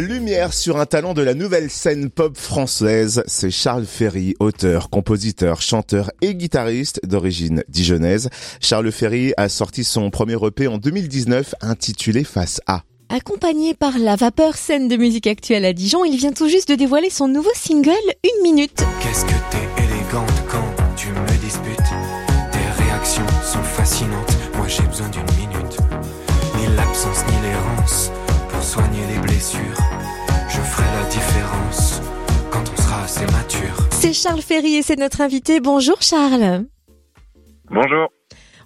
Lumière sur un talent de la nouvelle scène pop française, c'est Charles Ferry, auteur, compositeur, chanteur et guitariste d'origine dijonnaise. Charles Ferry a sorti son premier EP en 2019 intitulé Face à. Accompagné par la vapeur scène de musique actuelle à Dijon, il vient tout juste de dévoiler son nouveau single Une minute. Qu'est-ce que t'es élégante quand C'est Charles Ferry et c'est notre invité. Bonjour Charles. Bonjour.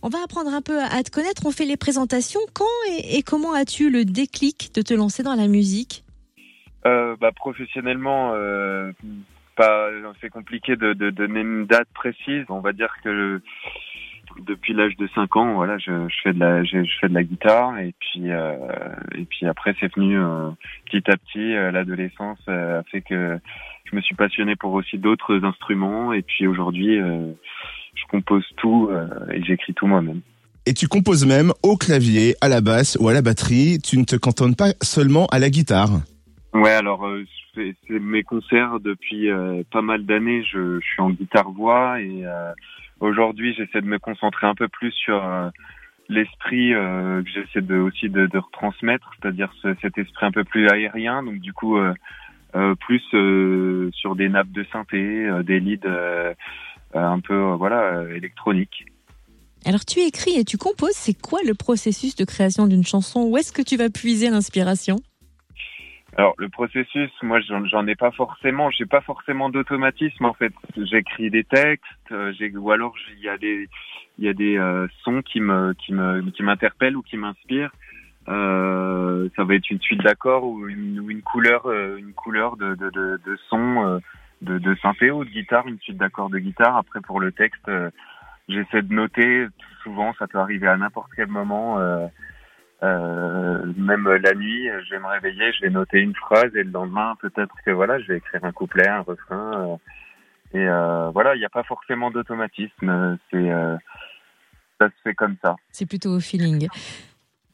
On va apprendre un peu à te connaître. On fait les présentations. Quand et, et comment as-tu le déclic de te lancer dans la musique Euh, bah, professionnellement, euh, pas, c'est compliqué de, de donner une date précise. On va dire que depuis l'âge de 5 ans, voilà, je, je fais de la, je, je fais de la guitare et puis euh, et puis après c'est venu euh, petit à petit. euh, L'adolescence euh, a fait que je me suis passionné pour aussi d'autres instruments et puis aujourd'hui je compose tout et j'écris tout moi-même. Et tu composes même au clavier, à la basse ou à la batterie. Tu ne te cantonnes pas seulement à la guitare. Ouais, alors euh, c'est mes concerts depuis euh, pas mal d'années. Je, je suis en guitare voix et euh, aujourd'hui j'essaie de me concentrer un peu plus sur euh, l'esprit euh, que j'essaie de aussi de, de retransmettre, c'est-à-dire ce- cet esprit un peu plus aérien. Donc du coup euh, plus sur des nappes de synthé, des leads un peu voilà électroniques. Alors tu écris et tu composes. C'est quoi le processus de création d'une chanson? Où est-ce que tu vas puiser l'inspiration? Alors le processus, moi j'en ai pas forcément, j'ai pas forcément d'automatisme en fait. J'écris des textes, euh, ou alors il y a des il y a des euh, sons qui me qui me qui m'interpellent ou qui m'inspirent. Euh, ça va être une suite d'accords ou une, ou une couleur euh, une couleur de de de, de son euh, de de synthé ou de guitare, une suite d'accords de guitare. Après pour le texte, j'essaie de noter. Souvent ça peut arriver à n'importe quel moment. euh, euh, même la nuit, je vais me réveiller, je vais noter une phrase et le lendemain, peut-être que voilà, je vais écrire un couplet, un refrain. euh, et euh, voilà, il n'y a pas forcément d'automatisme. euh, C'est euh, ça se fait comme ça. C'est plutôt au feeling.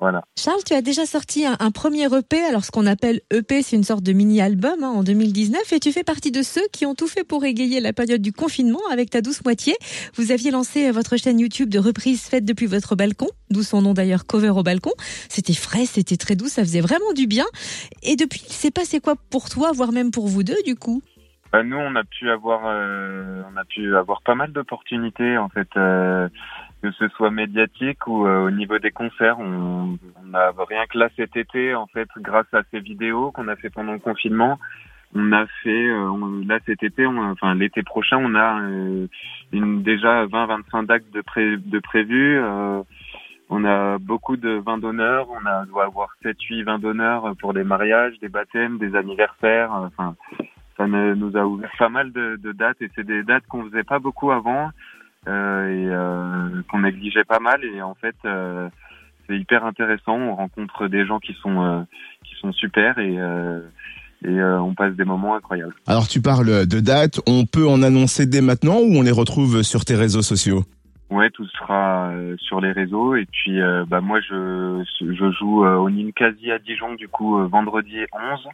Voilà. Charles, tu as déjà sorti un, un premier EP. Alors ce qu'on appelle EP, c'est une sorte de mini-album hein, en 2019. Et tu fais partie de ceux qui ont tout fait pour égayer la période du confinement avec ta douce moitié. Vous aviez lancé votre chaîne YouTube de reprise faite depuis votre balcon, d'où son nom d'ailleurs Cover au balcon. C'était frais, c'était très doux, ça faisait vraiment du bien. Et depuis, il s'est passé quoi pour toi, voire même pour vous deux du coup? Bah, nous, on a pu avoir, euh, on a pu avoir pas mal d'opportunités en fait, euh, que ce soit médiatique ou euh, au niveau des concerts. On, on rien que là cet été, en fait, grâce à ces vidéos qu'on a fait pendant le confinement, on a fait euh, là cet été, enfin l'été prochain, on a euh, une, déjà 20-25 dates de, pré, de prévus. euh, on a beaucoup de vins d'honneur. On a doit avoir 7-8 vins d'honneur pour des mariages, des baptêmes, des anniversaires. euh, Enfin, ça nous a ouvert pas mal de, de dates et c'est des dates qu'on faisait pas beaucoup avant euh, et euh, qu'on négligeait pas mal. Et en fait euh, c'est hyper intéressant. On rencontre des gens qui sont euh, qui sont super et euh, et euh, on passe des moments incroyables. Alors tu parles de dates, on peut en annoncer dès maintenant ou on les retrouve sur tes réseaux sociaux? Ouais, tout sera euh, sur les réseaux. Et puis euh, bah moi je je joue euh, au Ninkasi à Dijon du coup vendredi 11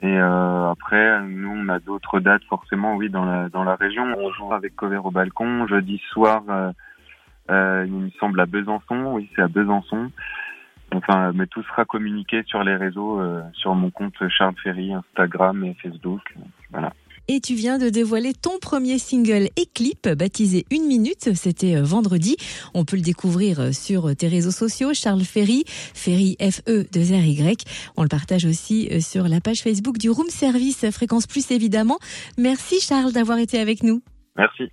et euh, après nous on a d'autres dates forcément oui dans la dans la région. On joue avec Cover au balcon. Jeudi soir euh, euh, il me semble à Besançon. Oui c'est à Besançon. Enfin mais tout sera communiqué sur les réseaux euh, sur mon compte Charles Ferry Instagram et Facebook. Voilà Et tu viens de dévoiler ton premier single et clip baptisé Une Minute. C'était euh, vendredi. On peut le découvrir euh, sur tes réseaux sociaux, Charles Ferry, Ferry F-E-2-R-Y. On le partage aussi euh, sur la page Facebook du Room Service Fréquence Plus évidemment. Merci Charles d'avoir été avec nous. merci